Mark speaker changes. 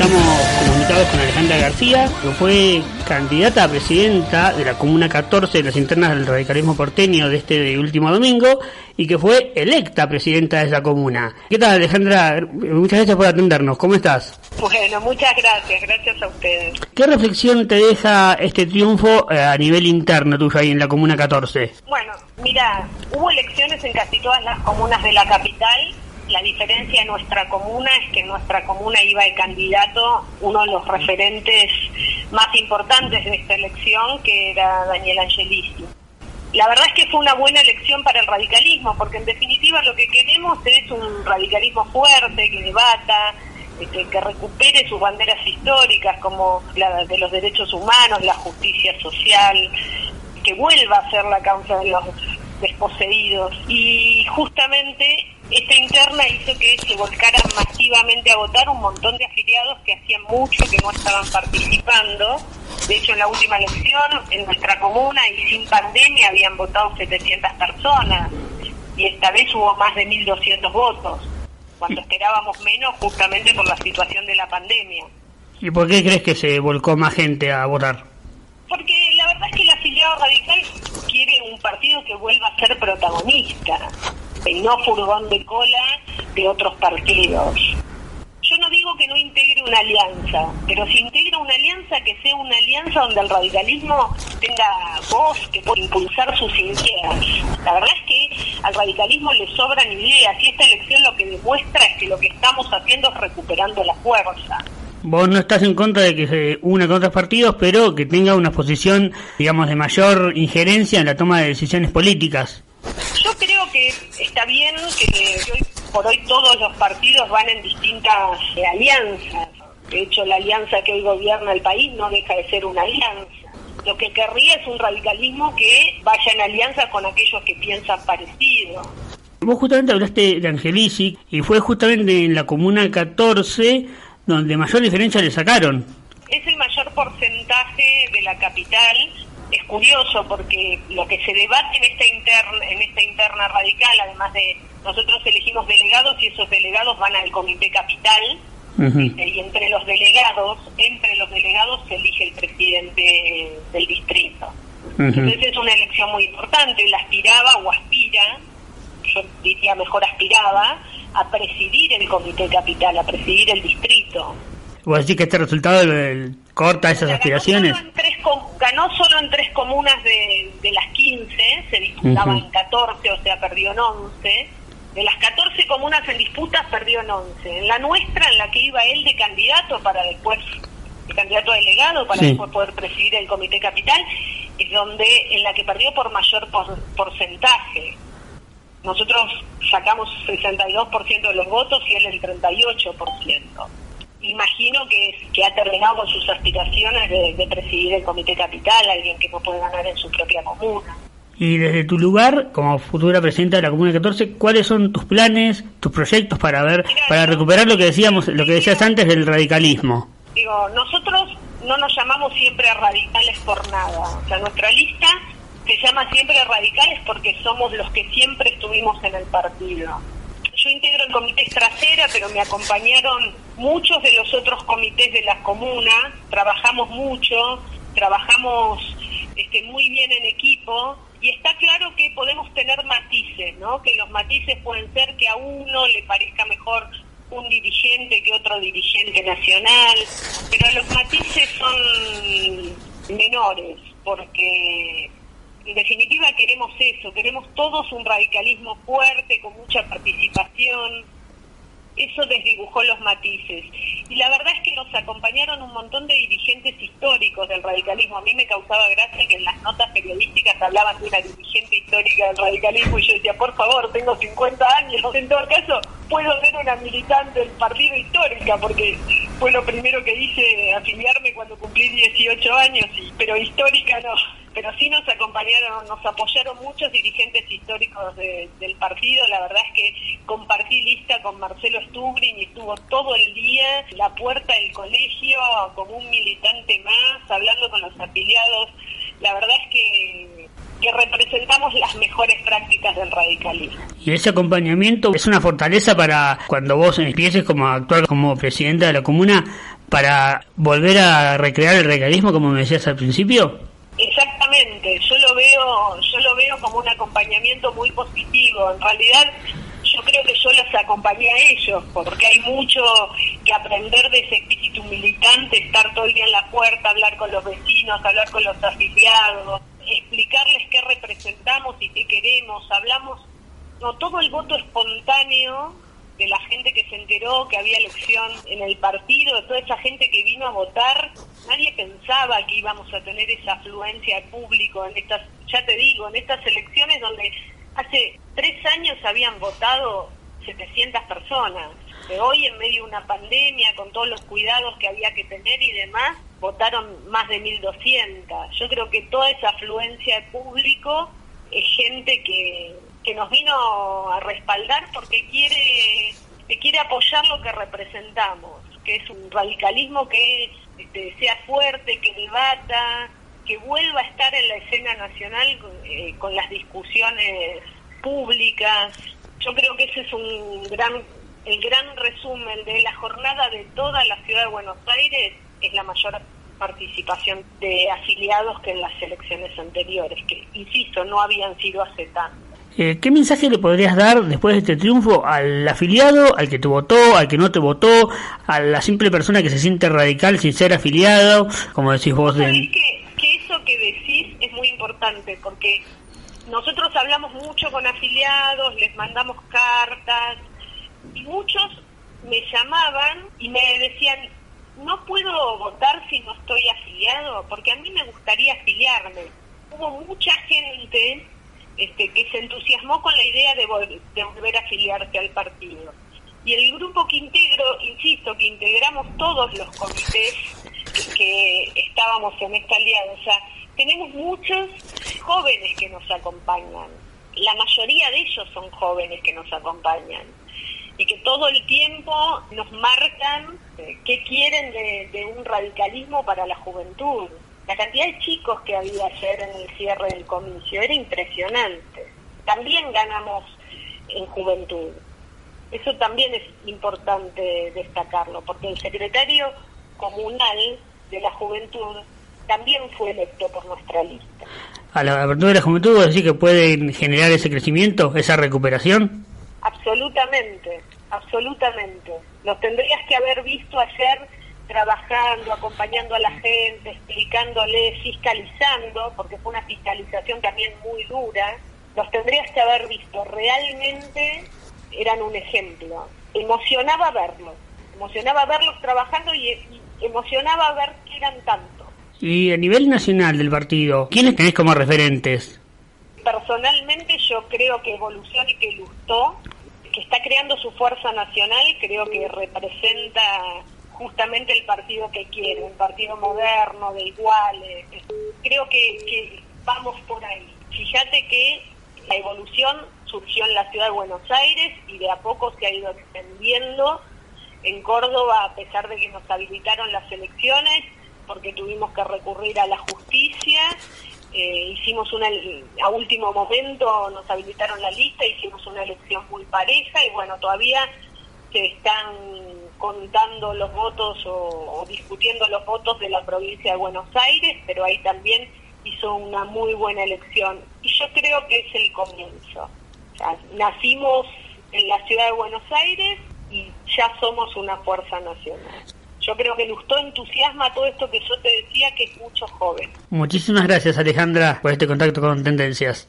Speaker 1: Estamos comunicados con Alejandra García, que fue candidata a presidenta de la Comuna 14 de las internas del radicalismo porteño de este último domingo y que fue electa presidenta de esa comuna. ¿Qué tal, Alejandra? Muchas gracias por atendernos. ¿Cómo estás?
Speaker 2: Bueno, muchas gracias. Gracias a ustedes.
Speaker 1: ¿Qué reflexión te deja este triunfo eh, a nivel interno tuyo ahí en la Comuna 14?
Speaker 2: Bueno, mira, hubo elecciones en casi todas las comunas de la capital la diferencia en nuestra comuna es que en nuestra comuna iba el candidato, uno de los referentes más importantes de esta elección, que era Daniel Angelici. La verdad es que fue una buena elección para el radicalismo, porque en definitiva lo que queremos es un radicalismo fuerte, que debata, este, que recupere sus banderas históricas como la de los derechos humanos, la justicia social, que vuelva a ser la causa de los desposeídos. Y justamente esta interna hizo que se volcaran masivamente a votar un montón de afiliados que hacían mucho que no estaban participando. De hecho, en la última elección, en nuestra comuna y sin pandemia, habían votado 700 personas. Y esta vez hubo más de 1.200 votos, cuando esperábamos menos justamente por la situación de la pandemia.
Speaker 1: ¿Y por qué crees que se volcó más gente a votar?
Speaker 2: Porque la verdad es que el afiliado radical quiere un partido que vuelva a ser protagonista y no furgón de cola de otros partidos. Yo no digo que no integre una alianza, pero si integra una alianza, que sea una alianza donde el radicalismo tenga voz, que pueda impulsar sus ideas. La verdad es que al radicalismo le sobran ideas y esta elección lo que demuestra es que lo que estamos haciendo es recuperando la fuerza.
Speaker 1: Vos no estás en contra de que se una con otros partidos, pero que tenga una posición, digamos, de mayor injerencia en la toma de decisiones políticas
Speaker 2: bien que hoy por hoy todos los partidos van en distintas eh, alianzas. De hecho, la alianza que hoy gobierna el país no deja de ser una alianza. Lo que querría es un radicalismo que vaya en alianza con aquellos que piensan parecido.
Speaker 1: Vos justamente hablaste de Angelici y fue justamente en la comuna 14 donde mayor diferencia le sacaron.
Speaker 2: Es el mayor porcentaje de la capital es curioso porque lo que se debate en esta interna, en esta interna radical, además de nosotros elegimos delegados y esos delegados van al comité capital y entre los delegados, entre los delegados se elige el presidente del distrito. Entonces es una elección muy importante, él aspiraba o aspira, yo diría mejor aspiraba, a presidir el comité capital, a presidir el distrito.
Speaker 1: ¿O decir que este resultado corta esas aspiraciones?
Speaker 2: Ganó solo en tres comunas de, las 15, se disputaba en 14, o sea, perdió en 11. De las 14 comunas en disputas, perdió en 11. En la nuestra, en la que iba él de candidato para después, de candidato delegado, para después poder presidir el comité capital, es donde, en la que perdió por mayor porcentaje. Nosotros sacamos 62% de los votos y él el 38% imagino que, que ha terminado con sus aspiraciones de, presidir el Comité Capital, alguien que no puede ganar en su propia comuna.
Speaker 1: Y desde tu lugar, como futura presidenta de la Comuna 14, ¿cuáles son tus planes, tus proyectos para ver, para recuperar lo que decíamos, lo que decías antes del radicalismo?
Speaker 2: Digo, nosotros no nos llamamos siempre radicales por nada. O sea, nuestra lista se llama siempre radicales porque somos los que siempre estuvimos en el partido yo integro el comité trasera, pero me acompañaron muchos de los otros comités de la comuna, trabajamos mucho, trabajamos este, muy bien en equipo y está claro que podemos tener matices, ¿no? Que los matices pueden ser que a uno le parezca mejor un dirigente que otro dirigente nacional, pero los matices son menores porque en definitiva queremos eso, queremos todos un radicalismo fuerte, con mucha participación. Eso desdibujó los matices. Y la verdad es que nos acompañaron un montón de dirigentes históricos del radicalismo. A mí me causaba gracia que en las notas periodísticas hablaban de una dirigente histórica del radicalismo y yo decía, por favor, tengo 50 años. En todo caso, puedo ser una militante del partido histórica porque fue lo primero que hice afiliarme cuando cumplí 18 años, pero histórica no pero sí nos acompañaron, nos apoyaron muchos dirigentes históricos del partido. La verdad es que compartí lista con Marcelo Stubrin y estuvo todo el día la puerta del colegio como un militante más, hablando con los afiliados. La verdad es que que representamos las mejores prácticas del radicalismo.
Speaker 1: Y ese acompañamiento es una fortaleza para cuando vos empieces como a actuar como presidenta de la comuna para volver a recrear el radicalismo como me decías al principio.
Speaker 2: Yo lo veo, yo lo veo como un acompañamiento muy positivo. En realidad yo creo que yo los acompañé a ellos, porque hay mucho que aprender de ese espíritu militante, estar todo el día en la puerta, hablar con los vecinos, hablar con los afiliados, explicarles qué representamos y qué queremos. Hablamos, no todo el voto espontáneo de la gente que se enteró que había elección en el partido, de toda esa gente que vino a votar, nadie pensaba que íbamos a tener esa afluencia de público en estas, ya te digo, en estas elecciones donde hace tres años habían votado 700 personas. De hoy, en medio de una pandemia, con todos los cuidados que había que tener y demás, votaron más de 1.200. Yo creo que toda esa afluencia de público es gente que, que nos vino a respaldar porque quiere, que quiere apoyar lo que representamos, que es un radicalismo que sea fuerte, que debata, que vuelva a estar en la escena nacional eh, con las discusiones públicas. Yo creo que ese es un gran, el gran resumen de la jornada de toda la ciudad de Buenos Aires, es la mayor participación de afiliados que en las elecciones anteriores, que, insisto, no habían sido hace tanto.
Speaker 1: Eh, ¿Qué mensaje le podrías dar después de este triunfo al afiliado, al que te votó, al que no te votó, a la simple persona que se siente radical sin ser afiliado, como decís vos?
Speaker 2: De que decís es muy importante porque nosotros hablamos mucho con afiliados, les mandamos cartas y muchos me llamaban y me decían, no puedo votar si no estoy afiliado, porque a mí me gustaría afiliarme. Hubo mucha gente este, que se entusiasmó con la idea de, de volver a afiliarse al partido. Y el grupo que integro, insisto, que integramos todos los comités que estábamos en esta alianza, tenemos muchos jóvenes que nos acompañan. La mayoría de ellos son jóvenes que nos acompañan y que todo el tiempo nos marcan eh, qué quieren de, un radicalismo para la juventud. La cantidad de chicos que había ayer en el cierre del comicio era impresionante. También ganamos en juventud. Eso también es importante destacarlo, porque el secretario comunal de la juventud también fue electo por nuestra lista.
Speaker 1: ¿A la apertura de la juventud vos decís que pueden generar ese crecimiento, esa recuperación?
Speaker 2: Absolutamente, absolutamente. Los tendrías que haber visto ayer trabajando, acompañando a la gente, explicándole, fiscalizando, porque fue una fiscalización también muy dura. Los tendrías que haber visto. Realmente eran un ejemplo. Emocionaba verlos, emocionaba verlos trabajando y, y emocionaba ver que eran tantos
Speaker 1: y a nivel nacional del partido, ¿quiénes tenés como referentes?
Speaker 2: Personalmente yo creo que Evolución y que Lustó, que está creando su fuerza nacional, creo que representa justamente el partido que quiere, un partido moderno, de iguales. Creo que, que vamos por ahí. Fíjate que la evolución surgió en la ciudad de Buenos Aires y de a poco se ha ido extendiendo en Córdoba, a pesar de que nos habilitaron las elecciones, porque tuvimos que recurrir a la justicia. Eh, hicimos una, a último momento nos habilitaron la lista, hicimos una elección muy pareja y bueno, todavía se están contando los votos o, discutiendo los votos de la provincia de Buenos Aires, pero ahí también hizo una muy buena elección. Y yo creo que es el comienzo. nacimos en la ciudad de Buenos Aires y ya somos una fuerza nacional yo creo que Lustó entusiasma todo esto que yo te decía, que es mucho joven.
Speaker 1: Muchísimas gracias Alejandra por este contacto con Tendencias.